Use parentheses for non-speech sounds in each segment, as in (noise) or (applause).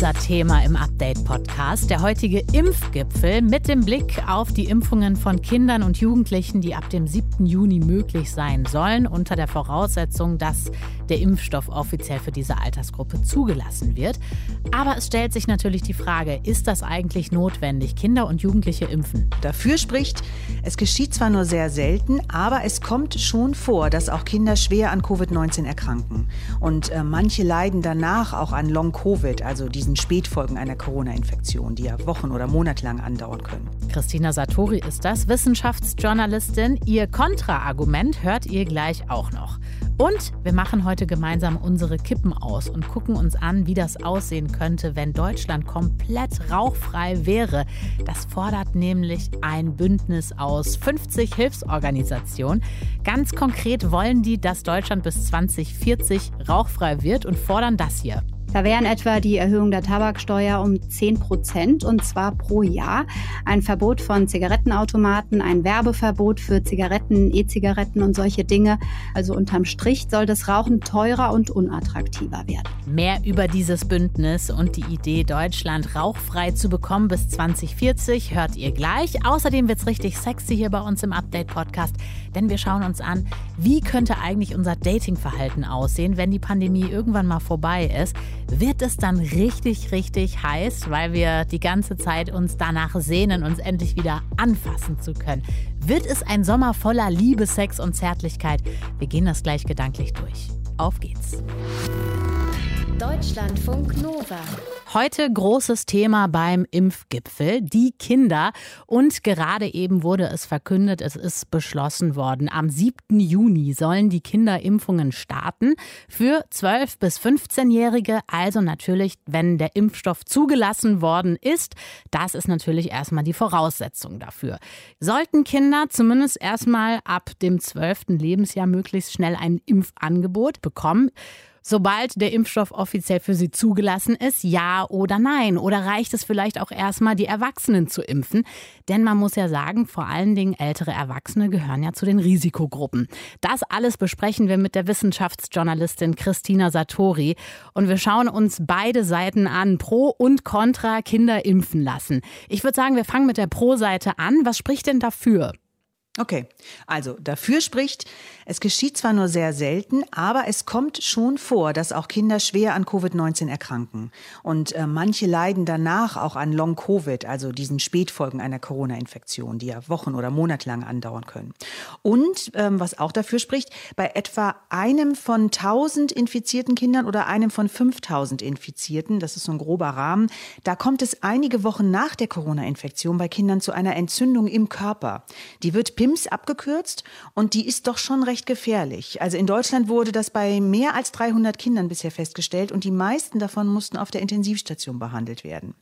Unser Thema im Update-Podcast, der heutige Impfgipfel mit dem Blick auf die Impfungen von Kindern und Jugendlichen, die ab dem 7. Juni möglich sein sollen, unter der Voraussetzung, dass der Impfstoff offiziell für diese Altersgruppe zugelassen wird. Aber es stellt sich natürlich die Frage, ist das eigentlich notwendig, Kinder und Jugendliche impfen? Dafür spricht, es geschieht zwar nur sehr selten, aber es kommt schon vor, dass auch Kinder schwer an Covid-19 erkranken. Und äh, manche leiden danach auch an Long-Covid, also diesen Spätfolgen einer Corona-Infektion, die ja Wochen oder monatelang andauern können. Christina Satori ist das, Wissenschaftsjournalistin. Ihr Kontraargument hört ihr gleich auch noch. Und wir machen heute gemeinsam unsere Kippen aus und gucken uns an, wie das aussehen könnte, wenn Deutschland komplett rauchfrei wäre. Das fordert nämlich ein Bündnis aus 50 Hilfsorganisationen. Ganz konkret wollen die, dass Deutschland bis 2040 rauchfrei wird und fordern das hier. Da wären etwa die Erhöhung der Tabaksteuer um 10 Prozent und zwar pro Jahr, ein Verbot von Zigarettenautomaten, ein Werbeverbot für Zigaretten, E-Zigaretten und solche Dinge. Also unterm Strich soll das Rauchen teurer und unattraktiver werden. Mehr über dieses Bündnis und die Idee, Deutschland rauchfrei zu bekommen bis 2040 hört ihr gleich. Außerdem wird es richtig sexy hier bei uns im Update-Podcast, denn wir schauen uns an, wie könnte eigentlich unser Datingverhalten aussehen, wenn die Pandemie irgendwann mal vorbei ist wird es dann richtig, richtig heiß, weil wir die ganze Zeit uns danach sehnen, uns endlich wieder anfassen zu können. Wird es ein Sommer voller Liebe, Sex und Zärtlichkeit? Wir gehen das gleich gedanklich durch. Auf geht's. Deutschlandfunk Nova. Heute großes Thema beim Impfgipfel, die Kinder. Und gerade eben wurde es verkündet, es ist beschlossen worden. Am 7. Juni sollen die Kinderimpfungen starten für 12- bis 15-Jährige. Also natürlich, wenn der Impfstoff zugelassen worden ist. Das ist natürlich erstmal die Voraussetzung dafür. Sollten Kinder zumindest erstmal ab dem 12. Lebensjahr möglichst schnell ein Impfangebot bekommen, sobald der Impfstoff offiziell für sie zugelassen ist, ja oder nein? Oder reicht es vielleicht auch erstmal, die Erwachsenen zu impfen? Denn man muss ja sagen, vor allen Dingen ältere Erwachsene gehören ja zu den Risikogruppen. Das alles besprechen wir mit der Wissenschaftsjournalistin Christina Satori. Und wir schauen uns beide Seiten an, Pro und Contra Kinder impfen lassen. Ich würde sagen, wir fangen mit der Pro-Seite an. Was spricht denn dafür? Okay, also dafür spricht, es geschieht zwar nur sehr selten, aber es kommt schon vor, dass auch Kinder schwer an Covid-19 erkranken. Und äh, manche leiden danach auch an Long-Covid, also diesen Spätfolgen einer Corona-Infektion, die ja Wochen oder monatelang andauern können. Und ähm, was auch dafür spricht, bei etwa einem von 1000 infizierten Kindern oder einem von 5000 Infizierten, das ist so ein grober Rahmen, da kommt es einige Wochen nach der Corona-Infektion bei Kindern zu einer Entzündung im Körper. Die wird PIMS abgekürzt und die ist doch schon recht gefährlich. Also in Deutschland wurde das bei mehr als 300 Kindern bisher festgestellt und die meisten davon mussten auf der Intensivstation behandelt werden.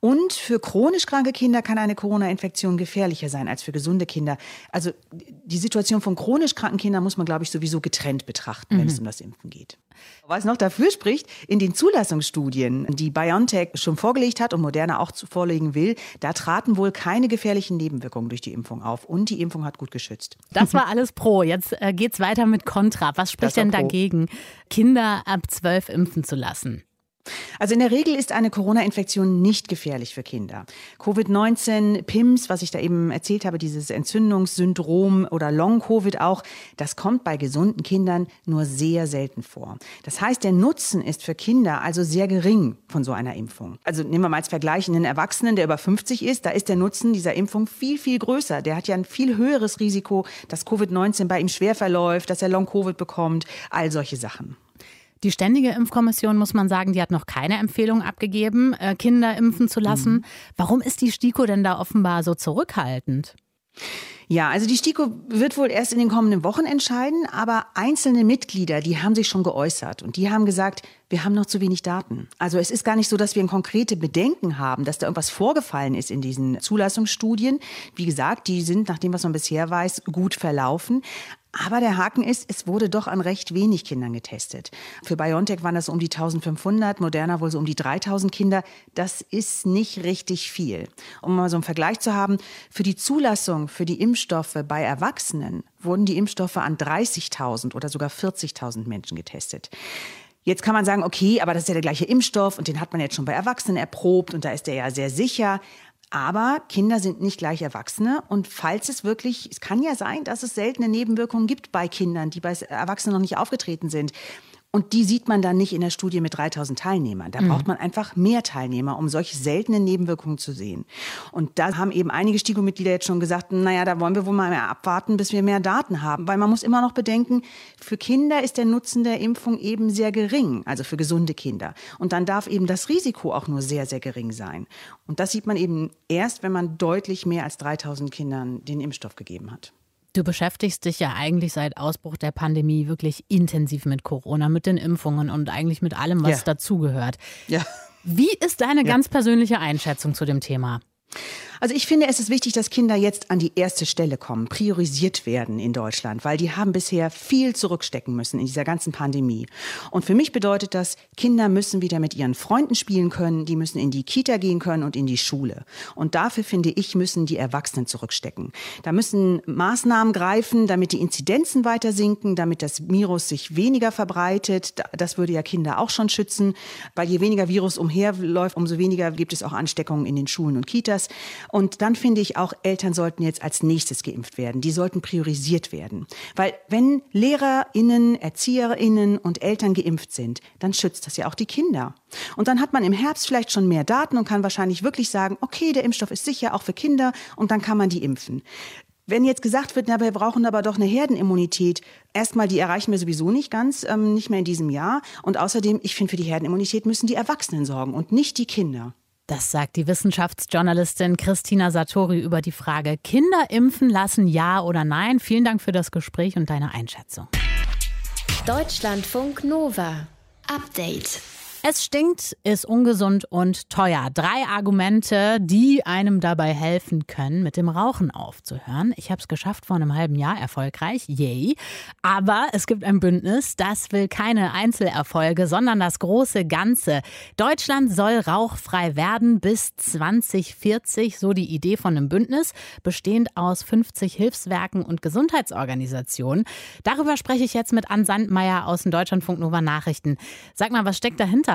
Und für chronisch kranke Kinder kann eine Corona-Infektion gefährlicher sein als für gesunde Kinder. Also die Situation von chronisch kranken Kindern muss man, glaube ich, sowieso getrennt betrachten, mhm. wenn es um das Impfen geht. Was noch dafür spricht, in den Zulassungsstudien, die BioNTech schon vorgelegt hat und Moderna auch vorlegen will, da traten wohl keine gefährlichen Nebenwirkungen durch die Impfung auf. Und die Impfung hat gut geschützt. Das war (laughs) alles pro. Jetzt äh, es weiter mit Contra. Was spricht denn dagegen, Kinder ab zwölf impfen zu lassen? Also in der Regel ist eine Corona-Infektion nicht gefährlich für Kinder. Covid-19, PIMS, was ich da eben erzählt habe, dieses Entzündungssyndrom oder Long-Covid auch, das kommt bei gesunden Kindern nur sehr selten vor. Das heißt, der Nutzen ist für Kinder also sehr gering von so einer Impfung. Also nehmen wir mal als Vergleich einen Erwachsenen, der über 50 ist, da ist der Nutzen dieser Impfung viel, viel größer. Der hat ja ein viel höheres Risiko, dass Covid-19 bei ihm schwer verläuft, dass er Long-Covid bekommt, all solche Sachen. Die Ständige Impfkommission, muss man sagen, die hat noch keine Empfehlung abgegeben, äh, Kinder impfen zu lassen. Mhm. Warum ist die STIKO denn da offenbar so zurückhaltend? Ja, also die STIKO wird wohl erst in den kommenden Wochen entscheiden, aber einzelne Mitglieder, die haben sich schon geäußert und die haben gesagt, wir haben noch zu wenig Daten. Also es ist gar nicht so, dass wir konkrete Bedenken haben, dass da irgendwas vorgefallen ist in diesen Zulassungsstudien. Wie gesagt, die sind nach dem, was man bisher weiß, gut verlaufen. Aber der Haken ist, es wurde doch an recht wenig Kindern getestet. Für BioNTech waren das um die 1500, Moderna wohl so um die 3000 Kinder. Das ist nicht richtig viel. Um mal so einen Vergleich zu haben, für die Zulassung für die Impfstoffe bei Erwachsenen wurden die Impfstoffe an 30.000 oder sogar 40.000 Menschen getestet. Jetzt kann man sagen, okay, aber das ist ja der gleiche Impfstoff und den hat man jetzt schon bei Erwachsenen erprobt und da ist der ja sehr sicher. Aber Kinder sind nicht gleich Erwachsene. Und falls es wirklich, es kann ja sein, dass es seltene Nebenwirkungen gibt bei Kindern, die bei Erwachsenen noch nicht aufgetreten sind. Und die sieht man dann nicht in der Studie mit 3000 Teilnehmern. Da mhm. braucht man einfach mehr Teilnehmer, um solche seltenen Nebenwirkungen zu sehen. Und da haben eben einige STIKO-Mitglieder jetzt schon gesagt, naja, da wollen wir wohl mal mehr abwarten, bis wir mehr Daten haben. Weil man muss immer noch bedenken, für Kinder ist der Nutzen der Impfung eben sehr gering, also für gesunde Kinder. Und dann darf eben das Risiko auch nur sehr, sehr gering sein. Und das sieht man eben erst, wenn man deutlich mehr als 3000 Kindern den Impfstoff gegeben hat. Du beschäftigst dich ja eigentlich seit Ausbruch der Pandemie wirklich intensiv mit Corona, mit den Impfungen und eigentlich mit allem, was ja. dazugehört. Ja. Wie ist deine ja. ganz persönliche Einschätzung zu dem Thema? Also ich finde, es ist wichtig, dass Kinder jetzt an die erste Stelle kommen, priorisiert werden in Deutschland, weil die haben bisher viel zurückstecken müssen in dieser ganzen Pandemie. Und für mich bedeutet das, Kinder müssen wieder mit ihren Freunden spielen können, die müssen in die Kita gehen können und in die Schule. Und dafür finde ich, müssen die Erwachsenen zurückstecken. Da müssen Maßnahmen greifen, damit die Inzidenzen weiter sinken, damit das Virus sich weniger verbreitet. Das würde ja Kinder auch schon schützen, weil je weniger Virus umherläuft, umso weniger gibt es auch Ansteckungen in den Schulen und Kitas. Und dann finde ich auch, Eltern sollten jetzt als nächstes geimpft werden. Die sollten priorisiert werden. Weil wenn LehrerInnen, ErzieherInnen und Eltern geimpft sind, dann schützt das ja auch die Kinder. Und dann hat man im Herbst vielleicht schon mehr Daten und kann wahrscheinlich wirklich sagen, okay, der Impfstoff ist sicher, auch für Kinder, und dann kann man die impfen. Wenn jetzt gesagt wird, na, wir brauchen aber doch eine Herdenimmunität, erstmal, die erreichen wir sowieso nicht ganz, ähm, nicht mehr in diesem Jahr. Und außerdem, ich finde, für die Herdenimmunität müssen die Erwachsenen sorgen und nicht die Kinder. Das sagt die Wissenschaftsjournalistin Christina Satori über die Frage Kinder impfen lassen, ja oder nein. Vielen Dank für das Gespräch und deine Einschätzung. Deutschlandfunk Nova. Update. Es stinkt, ist ungesund und teuer. Drei Argumente, die einem dabei helfen können, mit dem Rauchen aufzuhören. Ich habe es geschafft vor einem halben Jahr erfolgreich. Yay. Aber es gibt ein Bündnis, das will keine Einzelerfolge, sondern das große Ganze. Deutschland soll rauchfrei werden bis 2040, so die Idee von einem Bündnis, bestehend aus 50 Hilfswerken und Gesundheitsorganisationen. Darüber spreche ich jetzt mit Ann Sandmeier aus den Deutschlandfunk Nova Nachrichten. Sag mal, was steckt dahinter?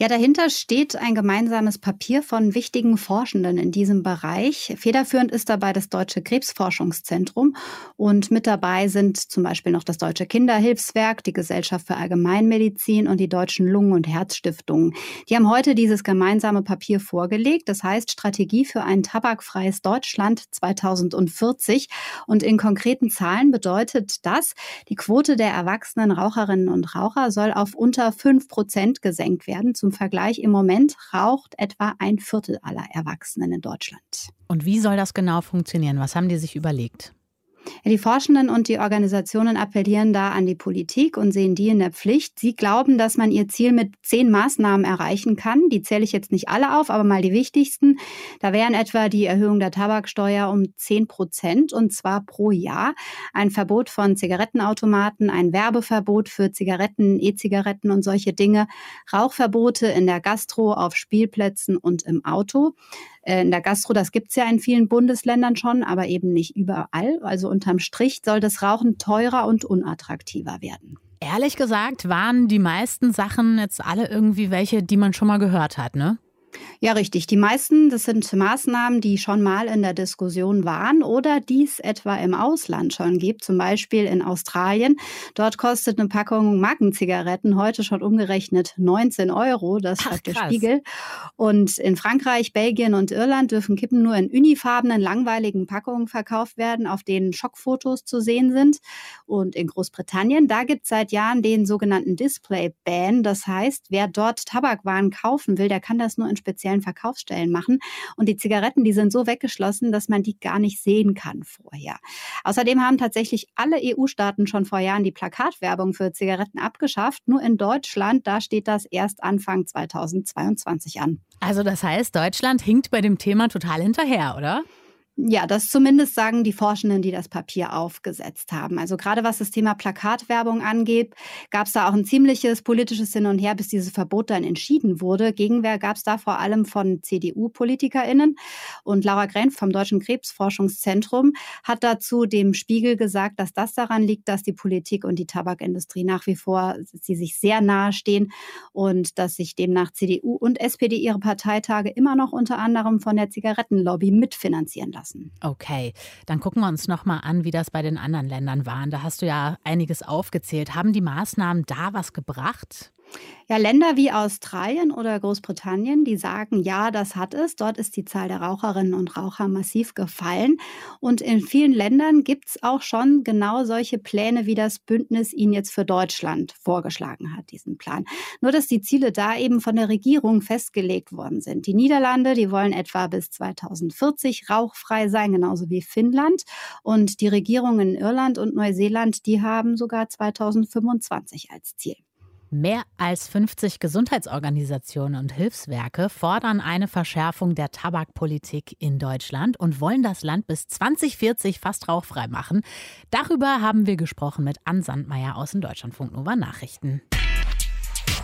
Ja, dahinter steht ein gemeinsames Papier von wichtigen Forschenden in diesem Bereich. Federführend ist dabei das Deutsche Krebsforschungszentrum und mit dabei sind zum Beispiel noch das Deutsche Kinderhilfswerk, die Gesellschaft für Allgemeinmedizin und die deutschen Lungen- und Herzstiftungen. Die haben heute dieses gemeinsame Papier vorgelegt. Das heißt Strategie für ein tabakfreies Deutschland 2040. Und in konkreten Zahlen bedeutet das, die Quote der erwachsenen Raucherinnen und Raucher soll auf unter fünf Prozent gesenkt werden. Zum Vergleich, im Moment raucht etwa ein Viertel aller Erwachsenen in Deutschland. Und wie soll das genau funktionieren? Was haben die sich überlegt? Die Forschenden und die Organisationen appellieren da an die Politik und sehen die in der Pflicht. Sie glauben, dass man ihr Ziel mit zehn Maßnahmen erreichen kann. Die zähle ich jetzt nicht alle auf, aber mal die wichtigsten. Da wären etwa die Erhöhung der Tabaksteuer um zehn Prozent und zwar pro Jahr. Ein Verbot von Zigarettenautomaten, ein Werbeverbot für Zigaretten, E-Zigaretten und solche Dinge. Rauchverbote in der Gastro, auf Spielplätzen und im Auto. Äh, in der Gastro, das gibt es ja in vielen Bundesländern schon, aber eben nicht überall. Also unterm Strich soll das Rauchen teurer und unattraktiver werden. Ehrlich gesagt waren die meisten Sachen jetzt alle irgendwie welche, die man schon mal gehört hat, ne? Ja, richtig. Die meisten, das sind Maßnahmen, die schon mal in der Diskussion waren oder die es etwa im Ausland schon gibt, zum Beispiel in Australien. Dort kostet eine Packung Markenzigaretten heute schon umgerechnet 19 Euro, das schreibt der Spiegel. Und in Frankreich, Belgien und Irland dürfen Kippen nur in unifarbenen, langweiligen Packungen verkauft werden, auf denen Schockfotos zu sehen sind. Und in Großbritannien, da gibt es seit Jahren den sogenannten Display-Ban. Das heißt, wer dort Tabakwaren kaufen will, der kann das nur in speziellen Verkaufsstellen machen. Und die Zigaretten, die sind so weggeschlossen, dass man die gar nicht sehen kann vorher. Außerdem haben tatsächlich alle EU-Staaten schon vor Jahren die Plakatwerbung für Zigaretten abgeschafft. Nur in Deutschland, da steht das erst Anfang 2022 an. Also das heißt, Deutschland hinkt bei dem Thema total hinterher, oder? Ja, das zumindest sagen die Forschenden, die das Papier aufgesetzt haben. Also gerade was das Thema Plakatwerbung angeht, gab es da auch ein ziemliches politisches Hin und Her, bis dieses Verbot dann entschieden wurde. Gegenwehr gab es da vor allem von CDU-PolitikerInnen. Und Laura Grenf vom Deutschen Krebsforschungszentrum hat dazu dem Spiegel gesagt, dass das daran liegt, dass die Politik und die Tabakindustrie nach wie vor sie sich sehr nahe stehen und dass sich demnach CDU und SPD ihre Parteitage immer noch unter anderem von der Zigarettenlobby mitfinanzieren lassen lassen. Okay, dann gucken wir uns noch mal an, wie das bei den anderen Ländern war. Da hast du ja einiges aufgezählt. Haben die Maßnahmen da was gebracht? Ja, Länder wie Australien oder Großbritannien, die sagen, ja, das hat es. Dort ist die Zahl der Raucherinnen und Raucher massiv gefallen. Und in vielen Ländern gibt es auch schon genau solche Pläne, wie das Bündnis ihn jetzt für Deutschland vorgeschlagen hat, diesen Plan. Nur, dass die Ziele da eben von der Regierung festgelegt worden sind. Die Niederlande, die wollen etwa bis 2040 rauchfrei sein, genauso wie Finnland. Und die Regierungen in Irland und Neuseeland, die haben sogar 2025 als Ziel. Mehr als 50 Gesundheitsorganisationen und Hilfswerke fordern eine Verschärfung der Tabakpolitik in Deutschland und wollen das Land bis 2040 fast rauchfrei machen. Darüber haben wir gesprochen mit Ann Sandmeier aus den Deutschlandfunk Nova Nachrichten.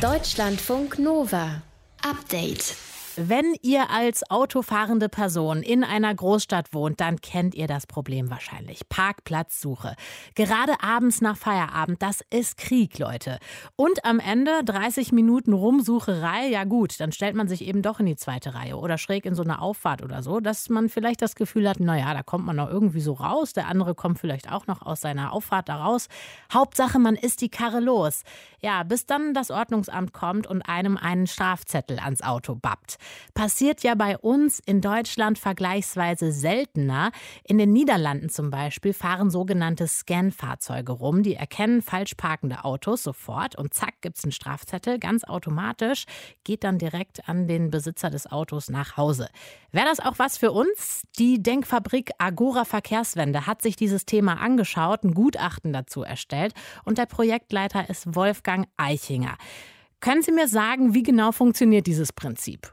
Deutschlandfunk Nova. Update. Wenn ihr als autofahrende Person in einer Großstadt wohnt, dann kennt ihr das Problem wahrscheinlich. Parkplatzsuche. Gerade abends nach Feierabend, das ist Krieg, Leute. Und am Ende 30 Minuten Rumsucherei, ja gut, dann stellt man sich eben doch in die zweite Reihe oder schräg in so eine Auffahrt oder so, dass man vielleicht das Gefühl hat, naja, da kommt man noch irgendwie so raus, der andere kommt vielleicht auch noch aus seiner Auffahrt da raus. Hauptsache, man ist die Karre los. Ja, bis dann das Ordnungsamt kommt und einem einen Strafzettel ans Auto bappt. Passiert ja bei uns in Deutschland vergleichsweise seltener. In den Niederlanden zum Beispiel fahren sogenannte Scan-Fahrzeuge rum. Die erkennen falsch parkende Autos sofort und zack gibt es einen Strafzettel. Ganz automatisch geht dann direkt an den Besitzer des Autos nach Hause. Wäre das auch was für uns? Die Denkfabrik Agora Verkehrswende hat sich dieses Thema angeschaut, ein Gutachten dazu erstellt und der Projektleiter ist Wolfgang Eichinger. Können Sie mir sagen, wie genau funktioniert dieses Prinzip?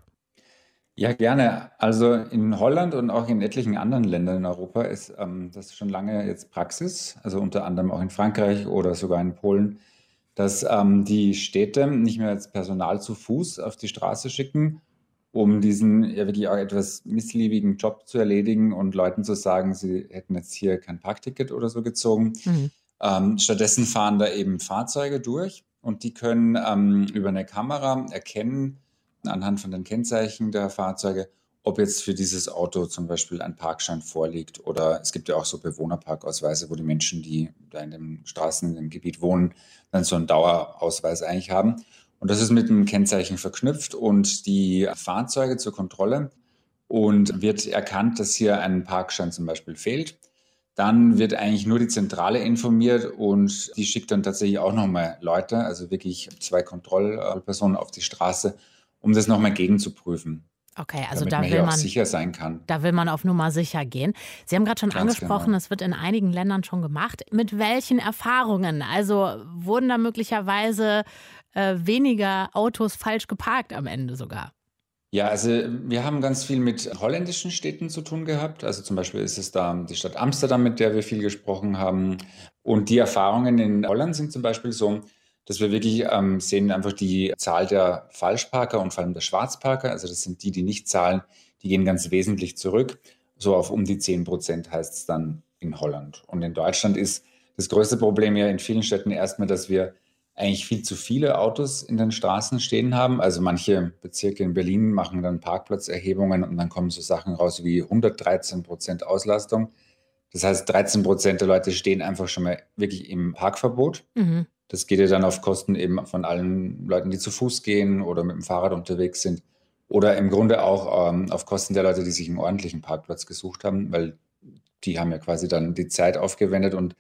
Ja, gerne. Also in Holland und auch in etlichen anderen Ländern in Europa ist ähm, das schon lange jetzt Praxis, also unter anderem auch in Frankreich oder sogar in Polen, dass ähm, die Städte nicht mehr als Personal zu Fuß auf die Straße schicken, um diesen ja wirklich auch etwas missliebigen Job zu erledigen und Leuten zu sagen, sie hätten jetzt hier kein Parkticket oder so gezogen. Mhm. Ähm, stattdessen fahren da eben Fahrzeuge durch und die können ähm, über eine Kamera erkennen, anhand von den Kennzeichen der Fahrzeuge, ob jetzt für dieses Auto zum Beispiel ein Parkschein vorliegt oder es gibt ja auch so Bewohnerparkausweise, wo die Menschen, die da in den Straßen, in dem Gebiet wohnen, dann so einen Dauerausweis eigentlich haben. Und das ist mit einem Kennzeichen verknüpft und die Fahrzeuge zur Kontrolle und wird erkannt, dass hier ein Parkschein zum Beispiel fehlt. Dann wird eigentlich nur die Zentrale informiert und die schickt dann tatsächlich auch nochmal Leute, also wirklich zwei Kontrollpersonen auf die Straße, um das nochmal gegenzuprüfen. Okay, also da will man sicher sein kann. Da will man auf Nummer sicher gehen. Sie haben gerade schon Ganz angesprochen, genau. es wird in einigen Ländern schon gemacht. Mit welchen Erfahrungen? Also wurden da möglicherweise äh, weniger Autos falsch geparkt am Ende sogar? Ja, also wir haben ganz viel mit holländischen Städten zu tun gehabt. Also zum Beispiel ist es da die Stadt Amsterdam, mit der wir viel gesprochen haben. Und die Erfahrungen in Holland sind zum Beispiel so, dass wir wirklich ähm, sehen einfach die Zahl der Falschparker und vor allem der Schwarzparker, also das sind die, die nicht zahlen, die gehen ganz wesentlich zurück. So auf um die 10 Prozent heißt es dann in Holland. Und in Deutschland ist das größte Problem ja in vielen Städten erstmal, dass wir eigentlich viel zu viele Autos in den Straßen stehen haben. Also manche Bezirke in Berlin machen dann Parkplatzerhebungen und dann kommen so Sachen raus wie 113 Prozent Auslastung. Das heißt, 13 Prozent der Leute stehen einfach schon mal wirklich im Parkverbot. Mhm. Das geht ja dann auf Kosten eben von allen Leuten, die zu Fuß gehen oder mit dem Fahrrad unterwegs sind. Oder im Grunde auch ähm, auf Kosten der Leute, die sich einen ordentlichen Parkplatz gesucht haben, weil die haben ja quasi dann die Zeit aufgewendet und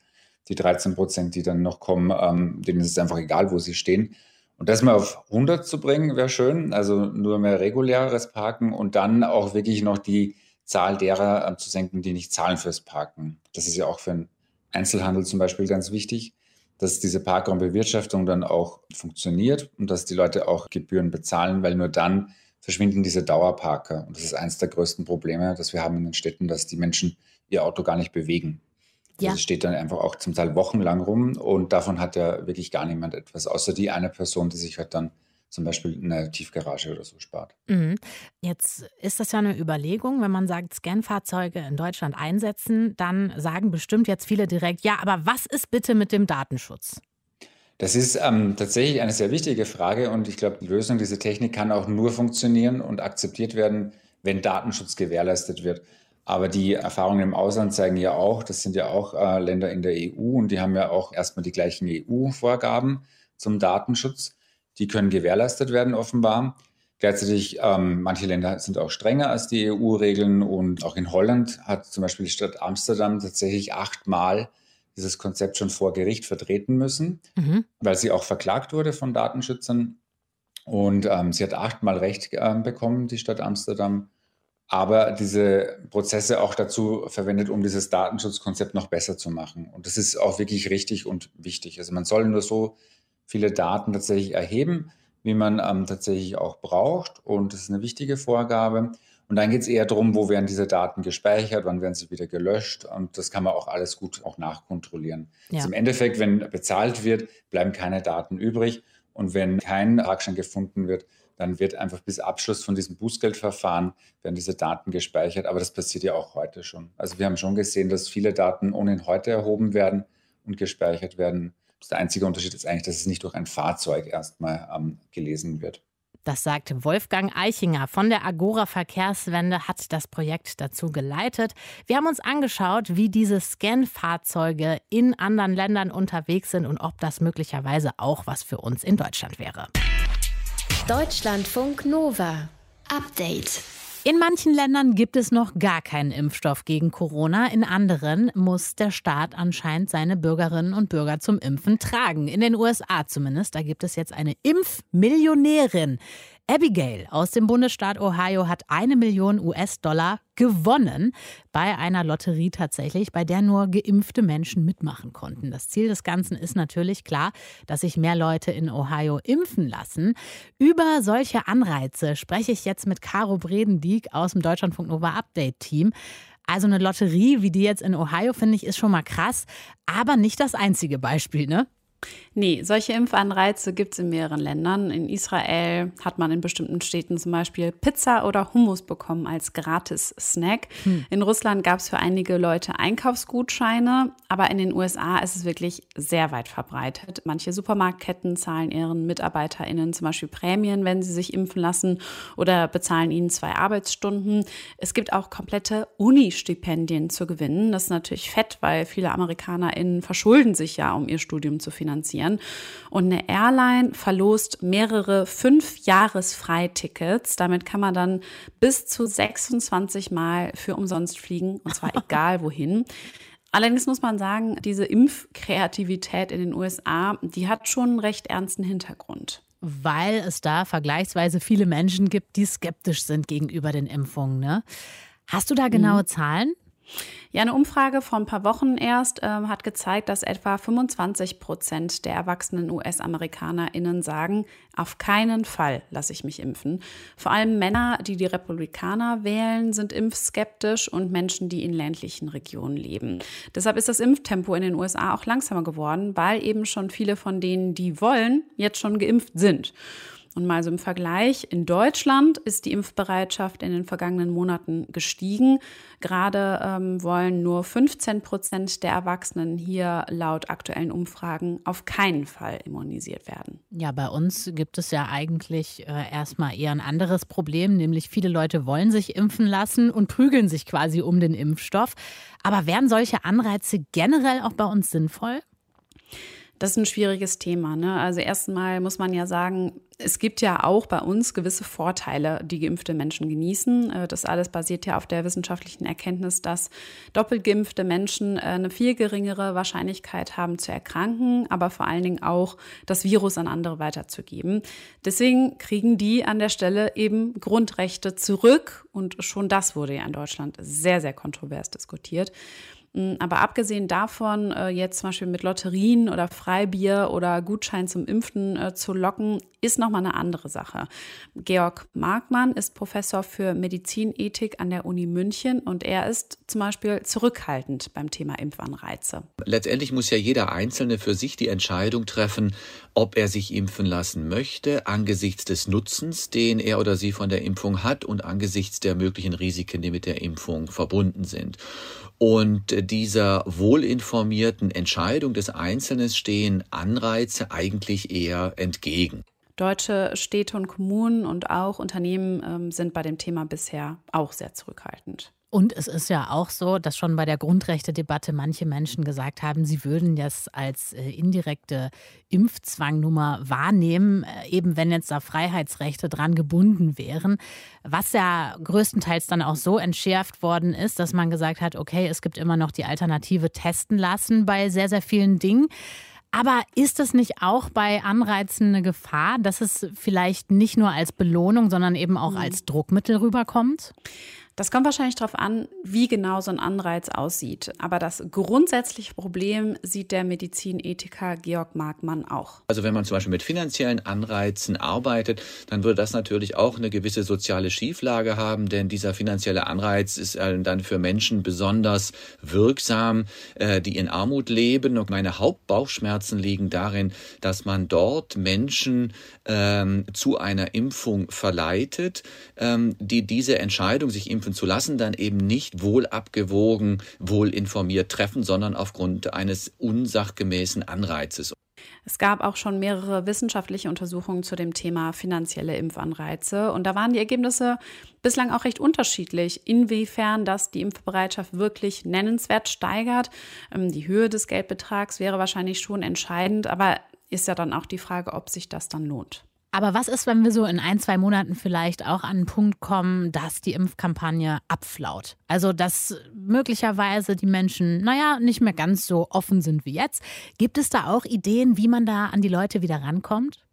die 13 Prozent, die dann noch kommen, ähm, denen ist es einfach egal, wo sie stehen. Und das mal auf 100 zu bringen, wäre schön. Also nur mehr reguläres Parken und dann auch wirklich noch die Zahl derer äh, zu senken, die nicht zahlen fürs Parken. Das ist ja auch für den Einzelhandel zum Beispiel ganz wichtig dass diese Parkraumbewirtschaftung dann auch funktioniert und dass die Leute auch Gebühren bezahlen, weil nur dann verschwinden diese Dauerparker. Und das ist eines der größten Probleme, das wir haben in den Städten, dass die Menschen ihr Auto gar nicht bewegen. Also ja. Es steht dann einfach auch zum Teil wochenlang rum und davon hat ja wirklich gar niemand etwas, außer die eine Person, die sich halt dann zum Beispiel eine Tiefgarage oder so spart. Mhm. Jetzt ist das ja eine Überlegung, wenn man sagt, Scanfahrzeuge in Deutschland einsetzen, dann sagen bestimmt jetzt viele direkt, ja, aber was ist bitte mit dem Datenschutz? Das ist ähm, tatsächlich eine sehr wichtige Frage und ich glaube, die Lösung dieser Technik kann auch nur funktionieren und akzeptiert werden, wenn Datenschutz gewährleistet wird. Aber die Erfahrungen im Ausland zeigen ja auch, das sind ja auch äh, Länder in der EU und die haben ja auch erstmal die gleichen EU-Vorgaben zum Datenschutz. Die können gewährleistet werden offenbar. Gleichzeitig, ähm, manche Länder sind auch strenger als die EU-Regeln und auch in Holland hat zum Beispiel die Stadt Amsterdam tatsächlich achtmal dieses Konzept schon vor Gericht vertreten müssen, mhm. weil sie auch verklagt wurde von Datenschützern. Und ähm, sie hat achtmal Recht äh, bekommen, die Stadt Amsterdam, aber diese Prozesse auch dazu verwendet, um dieses Datenschutzkonzept noch besser zu machen. Und das ist auch wirklich richtig und wichtig. Also man soll nur so viele Daten tatsächlich erheben, wie man ähm, tatsächlich auch braucht. Und das ist eine wichtige Vorgabe. Und dann geht es eher darum, wo werden diese Daten gespeichert, wann werden sie wieder gelöscht. Und das kann man auch alles gut auch nachkontrollieren. Ja. Also im Endeffekt, wenn bezahlt wird, bleiben keine Daten übrig. Und wenn kein Tragschein gefunden wird, dann wird einfach bis Abschluss von diesem Bußgeldverfahren werden diese Daten gespeichert. Aber das passiert ja auch heute schon. Also wir haben schon gesehen, dass viele Daten ohnehin heute erhoben werden und gespeichert werden. Der einzige Unterschied ist eigentlich, dass es nicht durch ein Fahrzeug erstmal ähm, gelesen wird. Das sagt Wolfgang Eichinger von der Agora Verkehrswende, hat das Projekt dazu geleitet. Wir haben uns angeschaut, wie diese Scan-Fahrzeuge in anderen Ländern unterwegs sind und ob das möglicherweise auch was für uns in Deutschland wäre. Deutschlandfunk Nova. Update. In manchen Ländern gibt es noch gar keinen Impfstoff gegen Corona. In anderen muss der Staat anscheinend seine Bürgerinnen und Bürger zum Impfen tragen. In den USA zumindest. Da gibt es jetzt eine Impfmillionärin. Abigail aus dem Bundesstaat Ohio hat eine Million US-Dollar gewonnen bei einer Lotterie tatsächlich, bei der nur geimpfte Menschen mitmachen konnten. Das Ziel des Ganzen ist natürlich klar, dass sich mehr Leute in Ohio impfen lassen. Über solche Anreize spreche ich jetzt mit Caro Bredendieck aus dem Deutschlandfunk Nova Update Team. Also eine Lotterie wie die jetzt in Ohio, finde ich, ist schon mal krass, aber nicht das einzige Beispiel, ne? Nee, solche Impfanreize gibt es in mehreren Ländern. In Israel hat man in bestimmten Städten zum Beispiel Pizza oder Hummus bekommen als Gratis-Snack. Hm. In Russland gab es für einige Leute Einkaufsgutscheine, aber in den USA ist es wirklich sehr weit verbreitet. Manche Supermarktketten zahlen ihren MitarbeiterInnen zum Beispiel Prämien, wenn sie sich impfen lassen oder bezahlen ihnen zwei Arbeitsstunden. Es gibt auch komplette Uni-Stipendien zu gewinnen. Das ist natürlich fett, weil viele AmerikanerInnen verschulden sich ja, um ihr Studium zu finanzieren finanzieren. Und eine Airline verlost mehrere Fünf-Jahres-Freitickets. Damit kann man dann bis zu 26 Mal für umsonst fliegen, und zwar (laughs) egal wohin. Allerdings muss man sagen, diese Impfkreativität in den USA, die hat schon einen recht ernsten Hintergrund. Weil es da vergleichsweise viele Menschen gibt, die skeptisch sind gegenüber den Impfungen. Ne? Hast du da genaue mhm. Zahlen? Ja, eine Umfrage vor ein paar Wochen erst äh, hat gezeigt, dass etwa 25 Prozent der erwachsenen US-AmerikanerInnen sagen, auf keinen Fall lasse ich mich impfen. Vor allem Männer, die die Republikaner wählen, sind impfskeptisch und Menschen, die in ländlichen Regionen leben. Deshalb ist das Impftempo in den USA auch langsamer geworden, weil eben schon viele von denen, die wollen, jetzt schon geimpft sind. Und mal so im Vergleich, in Deutschland ist die Impfbereitschaft in den vergangenen Monaten gestiegen. Gerade ähm, wollen nur 15 Prozent der Erwachsenen hier laut aktuellen Umfragen auf keinen Fall immunisiert werden. Ja, bei uns gibt es ja eigentlich äh, erstmal eher ein anderes Problem, nämlich viele Leute wollen sich impfen lassen und prügeln sich quasi um den Impfstoff. Aber wären solche Anreize generell auch bei uns sinnvoll? Das ist ein schwieriges Thema. Ne? Also erstmal muss man ja sagen, es gibt ja auch bei uns gewisse Vorteile, die geimpfte Menschen genießen. Äh, das alles basiert ja auf der wissenschaftlichen Erkenntnis, dass doppelt geimpfte Menschen äh, eine viel geringere Wahrscheinlichkeit haben zu erkranken, aber vor allen Dingen auch das Virus an andere weiterzugeben. Deswegen kriegen die an der Stelle eben Grundrechte zurück und schon das wurde ja in Deutschland sehr, sehr kontrovers diskutiert. Mm, aber abgesehen davon, äh, jetzt zum Beispiel mit Lotterien oder Freibier oder Gutschein zum Impfen äh, zu locken, ist nochmal eine andere Sache. Georg Markmann ist Professor für Medizinethik an der Uni München und er ist zum Beispiel zurückhaltend beim Thema Impfanreize. Letztendlich muss ja jeder Einzelne für sich die Entscheidung treffen, ob er sich impfen lassen möchte, angesichts des Nutzens, den er oder sie von der Impfung hat und angesichts der möglichen Risiken, die mit der Impfung verbunden sind. Und dieser wohlinformierten Entscheidung des Einzelnen stehen Anreize eigentlich eher entgegen. Deutsche Städte und Kommunen und auch Unternehmen ähm, sind bei dem Thema bisher auch sehr zurückhaltend. Und es ist ja auch so, dass schon bei der Grundrechtedebatte manche Menschen gesagt haben, sie würden das als äh, indirekte Impfzwangnummer wahrnehmen, äh, eben wenn jetzt da Freiheitsrechte dran gebunden wären. Was ja größtenteils dann auch so entschärft worden ist, dass man gesagt hat, okay, es gibt immer noch die Alternative testen lassen bei sehr, sehr vielen Dingen. Aber ist es nicht auch bei Anreizen eine Gefahr, dass es vielleicht nicht nur als Belohnung, sondern eben auch mhm. als Druckmittel rüberkommt? Das kommt wahrscheinlich darauf an, wie genau so ein Anreiz aussieht. Aber das grundsätzliche Problem sieht der Medizinethiker Georg Markmann auch. Also wenn man zum Beispiel mit finanziellen Anreizen arbeitet, dann würde das natürlich auch eine gewisse soziale Schieflage haben, denn dieser finanzielle Anreiz ist dann für Menschen besonders wirksam, äh, die in Armut leben. Und meine Hauptbauchschmerzen liegen darin, dass man dort Menschen ähm, zu einer Impfung verleitet, ähm, die diese Entscheidung, sich impfen impfen zu lassen, dann eben nicht wohl abgewogen, wohl informiert treffen, sondern aufgrund eines unsachgemäßen Anreizes. Es gab auch schon mehrere wissenschaftliche Untersuchungen zu dem Thema finanzielle Impfanreize. Und da waren die Ergebnisse bislang auch recht unterschiedlich, inwiefern das die Impfbereitschaft wirklich nennenswert steigert. Ähm, die Höhe des Geldbetrags wäre wahrscheinlich schon entscheidend, aber ist ja dann auch die Frage, ob sich das dann lohnt. Aber was ist, wenn wir so in ein, zwei Monaten vielleicht auch an einen Punkt kommen, dass die Impfkampagne abflaut? Also, dass möglicherweise die Menschen, naja, nicht mehr ganz so offen sind wie jetzt. Gibt es da auch Ideen, wie man da an die Leute wieder rankommt?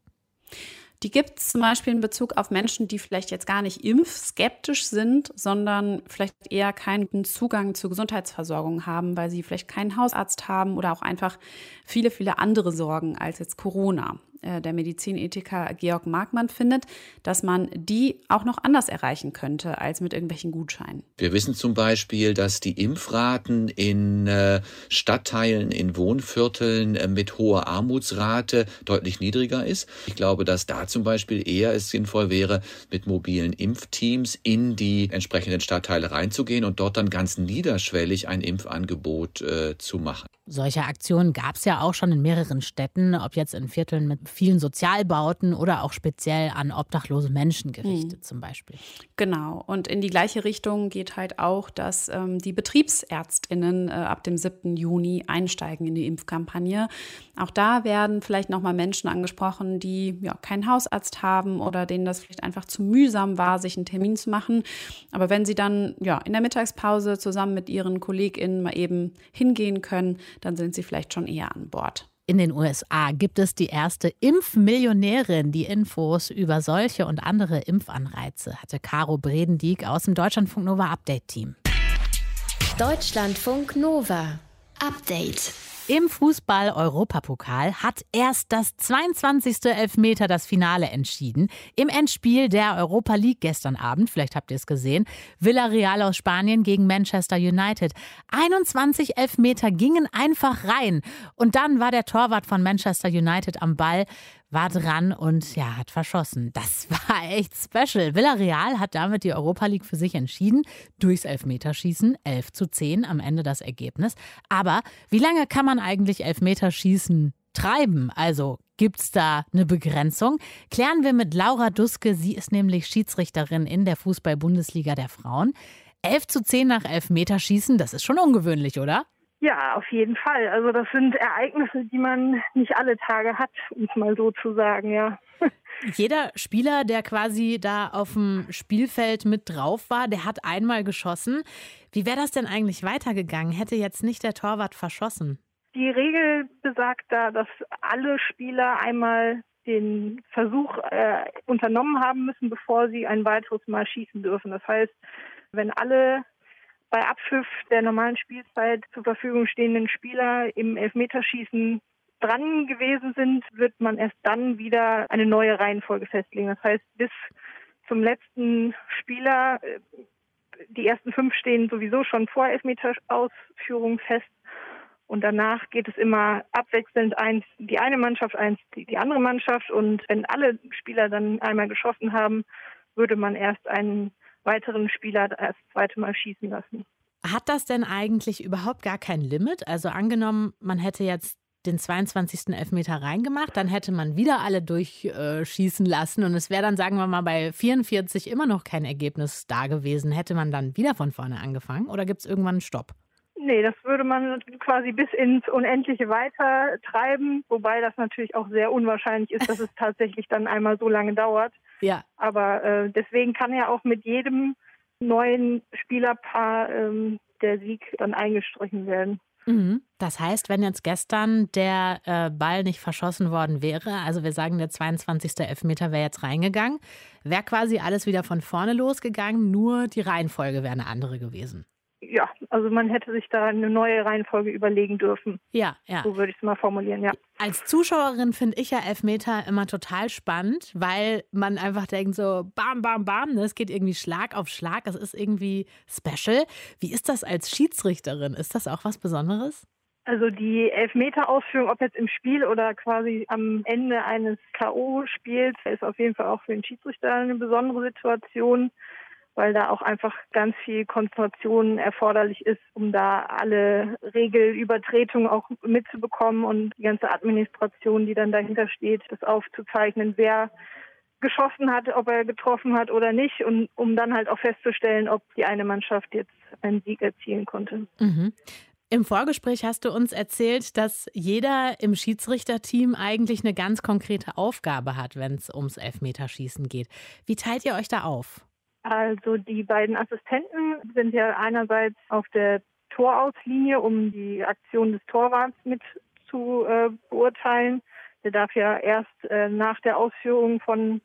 Die gibt es zum Beispiel in Bezug auf Menschen, die vielleicht jetzt gar nicht impfskeptisch sind, sondern vielleicht eher keinen Zugang zur Gesundheitsversorgung haben, weil sie vielleicht keinen Hausarzt haben oder auch einfach viele, viele andere Sorgen als jetzt Corona. Äh, der Medizinethiker Georg Markmann findet, dass man die auch noch anders erreichen könnte als mit irgendwelchen Gutscheinen. Wir wissen zum Beispiel, dass die Impfraten in äh, Stadtteilen, in Wohnvierteln äh, mit hoher Armutsrate deutlich niedriger ist. Ich glaube, dass da zum Beispiel eher es sinnvoll wäre, mit mobilen Impfteams in die entsprechenden Stadtteile reinzugehen und dort dann ganz niederschwellig ein Impfangebot äh, zu machen. Solche Aktionen gab es ja auch schon in mehreren Städten, ob jetzt in Vierteln mit vielen Sozialbauten oder auch speziell an obdachlose Menschen gerichtet mhm. zum Beispiel. Genau. Und in die gleiche Richtung geht halt auch, dass ähm, die Betriebsärztinnen äh, ab dem 7. Juni einsteigen in die Impfkampagne. Auch da werden vielleicht nochmal Menschen angesprochen, die ja keinen Hausarzt haben oder denen das vielleicht einfach zu mühsam war, sich einen Termin zu machen. Aber wenn sie dann ja in der Mittagspause zusammen mit ihren KollegInnen mal eben hingehen können, dann sind sie vielleicht schon eher an Bord. In den USA gibt es die erste Impfmillionärin. Die Infos über solche und andere Impfanreize hatte Caro Bredendieck aus dem Deutschlandfunk Nova Update Team. Deutschlandfunk Nova Update. Im Fußball-Europapokal hat erst das 22. Elfmeter das Finale entschieden. Im Endspiel der Europa League gestern Abend, vielleicht habt ihr es gesehen, Villarreal aus Spanien gegen Manchester United. 21 Elfmeter gingen einfach rein. Und dann war der Torwart von Manchester United am Ball war dran und ja, hat verschossen. Das (laughs) war echt special. Villarreal hat damit die Europa League für sich entschieden. Durchs Elfmeterschießen 11 zu 10 am Ende das Ergebnis. Aber wie lange kann man eigentlich Elfmeterschießen treiben? Also Gibt es da eine Begrenzung? Klären wir mit Laura Duske. Sie ist nämlich Schiedsrichterin in der Fußball-Bundesliga der Frauen. 11 zu 10 nach Elfmeterschießen, das ist schon ungewöhnlich, oder? Ja, auf jeden Fall. Also das sind Ereignisse, die man nicht alle Tage hat, um es mal so zu sagen, ja. (laughs) Jeder Spieler, der quasi da auf dem Spielfeld mit drauf war, der hat einmal geschossen. Wie wäre das denn eigentlich weitergegangen? Hätte jetzt nicht der Torwart verschossen? Die Regel besagt da, dass alle Spieler einmal den Versuch äh, unternommen haben müssen, bevor sie ein weiteres Mal schießen dürfen. Das heißt, wenn alle bei Abpfiff der normalen Spielzeit zur Verfügung stehenden Spieler im Elfmeterschießen dran gewesen sind, wird man erst dann wieder eine neue Reihenfolge festlegen. Das heißt, bis zum letzten Spieler, äh, die ersten fünf stehen sowieso schon vor Elfmeterausführung fest. Und danach geht es immer abwechselnd eins die eine Mannschaft, eins die, die andere Mannschaft. Und wenn alle Spieler dann einmal geschossen haben, würde man erst einen weiteren Spieler das zweite Mal schießen lassen. Hat das denn eigentlich überhaupt gar kein Limit? Also angenommen, man hätte jetzt den 22. Elfmeter reingemacht, dann hätte man wieder alle durchschießen lassen und es wäre dann, sagen wir mal, bei 44 immer noch kein Ergebnis da gewesen. Hätte man dann wieder von vorne angefangen oder gibt es irgendwann einen Stopp? Nee, das würde man quasi bis ins Unendliche weiter treiben, wobei das natürlich auch sehr unwahrscheinlich ist, dass es (laughs) tatsächlich dann einmal so lange dauert. Ja. Aber äh, deswegen kann ja auch mit jedem neuen Spielerpaar ähm, der Sieg dann eingestrichen werden. Mhm. Das heißt, wenn jetzt gestern der äh, Ball nicht verschossen worden wäre, also wir sagen, der 22. Elfmeter wäre jetzt reingegangen, wäre quasi alles wieder von vorne losgegangen, nur die Reihenfolge wäre eine andere gewesen ja, also man hätte sich da eine neue Reihenfolge überlegen dürfen. Ja, ja. So würde ich es mal formulieren, ja. Als Zuschauerin finde ich ja Elfmeter immer total spannend, weil man einfach denkt so, bam, bam, bam, ne, es geht irgendwie Schlag auf Schlag, es ist irgendwie special. Wie ist das als Schiedsrichterin? Ist das auch was Besonderes? Also die Elfmeter-Ausführung, ob jetzt im Spiel oder quasi am Ende eines K.O.-Spiels, ist auf jeden Fall auch für den Schiedsrichter eine besondere Situation weil da auch einfach ganz viel Konzentration erforderlich ist, um da alle Regelübertretungen auch mitzubekommen und die ganze Administration, die dann dahinter steht, das aufzuzeichnen, wer geschossen hat, ob er getroffen hat oder nicht und um dann halt auch festzustellen, ob die eine Mannschaft jetzt einen Sieg erzielen konnte. Mhm. Im Vorgespräch hast du uns erzählt, dass jeder im Schiedsrichterteam eigentlich eine ganz konkrete Aufgabe hat, wenn es ums Elfmeterschießen geht. Wie teilt ihr euch da auf? Also die beiden Assistenten sind ja einerseits auf der Torauslinie, um die Aktion des Torwarts mit zu äh, beurteilen. Der darf ja erst äh, nach der Ausführung von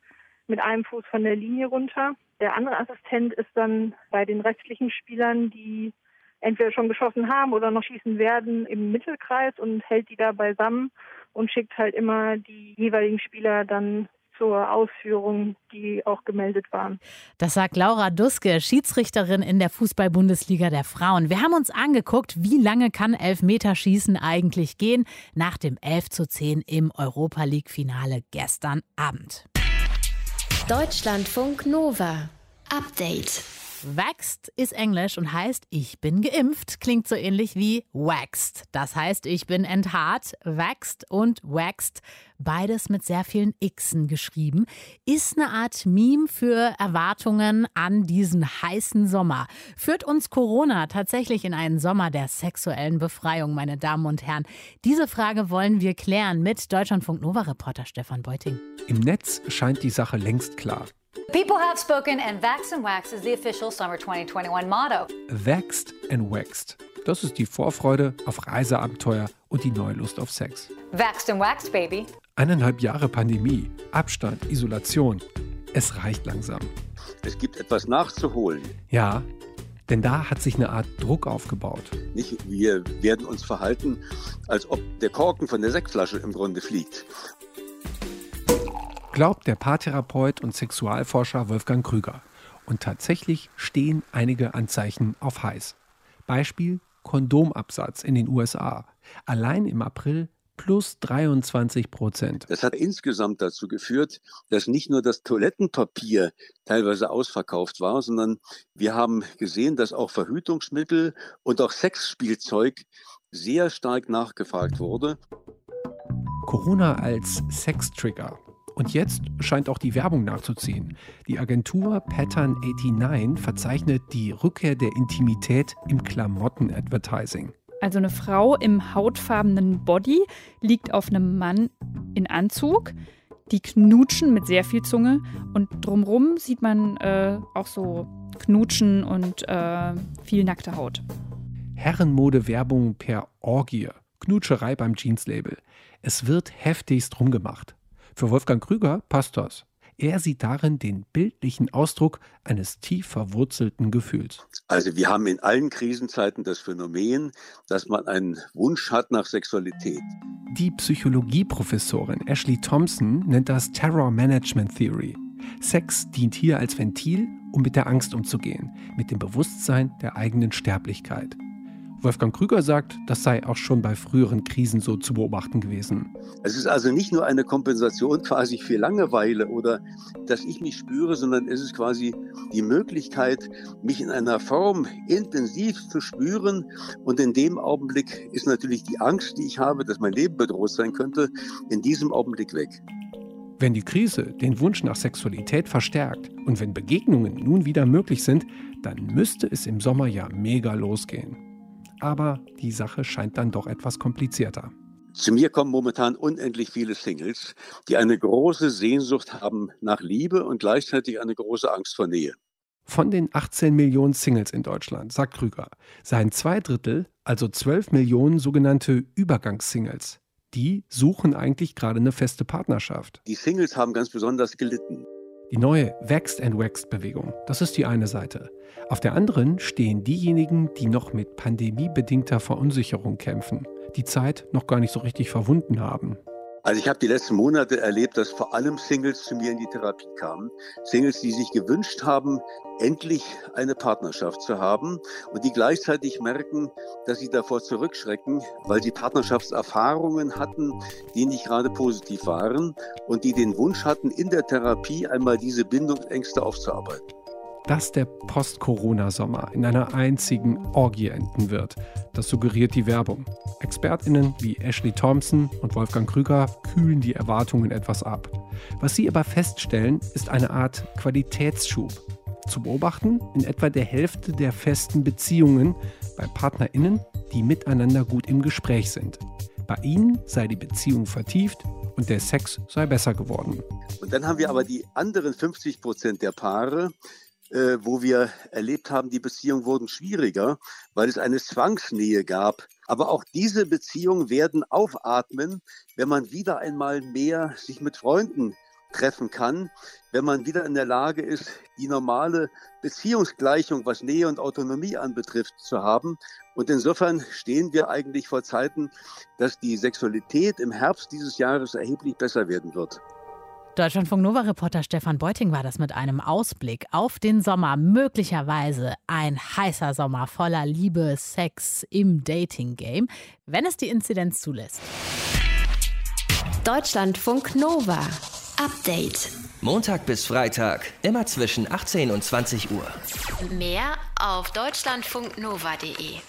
mit einem Fuß von der Linie runter. Der andere Assistent ist dann bei den restlichen Spielern, die entweder schon geschossen haben oder noch schießen werden, im Mittelkreis und hält die da beisammen und schickt halt immer die jeweiligen Spieler dann zur Ausführung, die auch gemeldet waren. Das sagt Laura Duske, Schiedsrichterin in der Fußball-Bundesliga der Frauen. Wir haben uns angeguckt, wie lange kann Elfmeterschießen eigentlich gehen nach dem 11 zu 10 im Europa League-Finale gestern Abend. Deutschlandfunk Nova. Update. Waxed ist Englisch und heißt ich bin geimpft. Klingt so ähnlich wie waxed. Das heißt, ich bin enthaart. Waxed und waxed, beides mit sehr vielen Xen geschrieben, ist eine Art Meme für Erwartungen an diesen heißen Sommer. Führt uns Corona tatsächlich in einen Sommer der sexuellen Befreiung, meine Damen und Herren? Diese Frage wollen wir klären mit Deutschlandfunk Nova Reporter Stefan Beuting. Im Netz scheint die Sache längst klar. People have spoken, and Vax and Wax is the official Summer 2021 motto. Vaxed and Waxed. Das ist die Vorfreude auf Reiseabenteuer und die neue Lust auf Sex. Vaxed and Waxed, baby. Eineinhalb Jahre Pandemie, Abstand, Isolation. Es reicht langsam. Es gibt etwas nachzuholen. Ja, denn da hat sich eine Art Druck aufgebaut. Nicht, wir werden uns verhalten, als ob der Korken von der Sektflasche im Grunde fliegt glaubt der Paartherapeut und Sexualforscher Wolfgang Krüger. Und tatsächlich stehen einige Anzeichen auf heiß. Beispiel Kondomabsatz in den USA. Allein im April plus 23 Prozent. Das hat insgesamt dazu geführt, dass nicht nur das Toilettenpapier teilweise ausverkauft war, sondern wir haben gesehen, dass auch Verhütungsmittel und auch Sexspielzeug sehr stark nachgefragt wurde. Corona als Sextrigger. Und jetzt scheint auch die Werbung nachzuziehen. Die Agentur Pattern 89 verzeichnet die Rückkehr der Intimität im Klamotten-Advertising. Also eine Frau im hautfarbenen Body liegt auf einem Mann in Anzug. Die knutschen mit sehr viel Zunge und drumrum sieht man äh, auch so Knutschen und äh, viel nackte Haut. Herrenmode-Werbung per Orgie. Knutscherei beim Jeanslabel. Es wird heftigst rumgemacht. Für Wolfgang Krüger passt das. Er sieht darin den bildlichen Ausdruck eines tief verwurzelten Gefühls. Also wir haben in allen Krisenzeiten das Phänomen, dass man einen Wunsch hat nach Sexualität. Die Psychologieprofessorin Ashley Thompson nennt das Terror Management Theory. Sex dient hier als Ventil, um mit der Angst umzugehen, mit dem Bewusstsein der eigenen Sterblichkeit. Wolfgang Krüger sagt, das sei auch schon bei früheren Krisen so zu beobachten gewesen. Es ist also nicht nur eine Kompensation quasi für Langeweile oder dass ich mich spüre, sondern es ist quasi die Möglichkeit, mich in einer Form intensiv zu spüren. Und in dem Augenblick ist natürlich die Angst, die ich habe, dass mein Leben bedroht sein könnte, in diesem Augenblick weg. Wenn die Krise den Wunsch nach Sexualität verstärkt und wenn Begegnungen nun wieder möglich sind, dann müsste es im Sommer ja mega losgehen aber die Sache scheint dann doch etwas komplizierter. Zu mir kommen momentan unendlich viele Singles, die eine große Sehnsucht haben nach Liebe und gleichzeitig eine große Angst vor Nähe. Von den 18 Millionen Singles in Deutschland, sagt Krüger, seien zwei Drittel, also 12 Millionen sogenannte Übergangssingles. Die suchen eigentlich gerade eine feste Partnerschaft. Die Singles haben ganz besonders gelitten. Die neue Waxed and Waxed Bewegung, das ist die eine Seite. Auf der anderen stehen diejenigen, die noch mit pandemiebedingter Verunsicherung kämpfen, die Zeit noch gar nicht so richtig verwunden haben. Also ich habe die letzten Monate erlebt, dass vor allem Singles zu mir in die Therapie kamen. Singles, die sich gewünscht haben, endlich eine Partnerschaft zu haben und die gleichzeitig merken, dass sie davor zurückschrecken, weil sie Partnerschaftserfahrungen hatten, die nicht gerade positiv waren und die den Wunsch hatten, in der Therapie einmal diese Bindungsängste aufzuarbeiten dass der Post-Corona-Sommer in einer einzigen Orgie enden wird. Das suggeriert die Werbung. ExpertInnen wie Ashley Thompson und Wolfgang Krüger kühlen die Erwartungen etwas ab. Was sie aber feststellen, ist eine Art Qualitätsschub. Zu beobachten in etwa der Hälfte der festen Beziehungen bei PartnerInnen, die miteinander gut im Gespräch sind. Bei ihnen sei die Beziehung vertieft und der Sex sei besser geworden. Und dann haben wir aber die anderen 50 Prozent der Paare, äh, wo wir erlebt haben, die Beziehungen wurden schwieriger, weil es eine Zwangsnähe gab. Aber auch diese Beziehungen werden aufatmen, wenn man wieder einmal mehr sich mit Freunden treffen kann, wenn man wieder in der Lage ist, die normale Beziehungsgleichung, was Nähe und Autonomie anbetrifft, zu haben. Und insofern stehen wir eigentlich vor Zeiten, dass die Sexualität im Herbst dieses Jahres erheblich besser werden wird. Deutschlandfunk Nova-Reporter Stefan Beuting war das mit einem Ausblick auf den Sommer. Möglicherweise ein heißer Sommer voller Liebe, Sex im Dating-Game, wenn es die Inzidenz zulässt. Deutschlandfunk Nova. Update. Montag bis Freitag, immer zwischen 18 und 20 Uhr. Mehr auf deutschlandfunknova.de.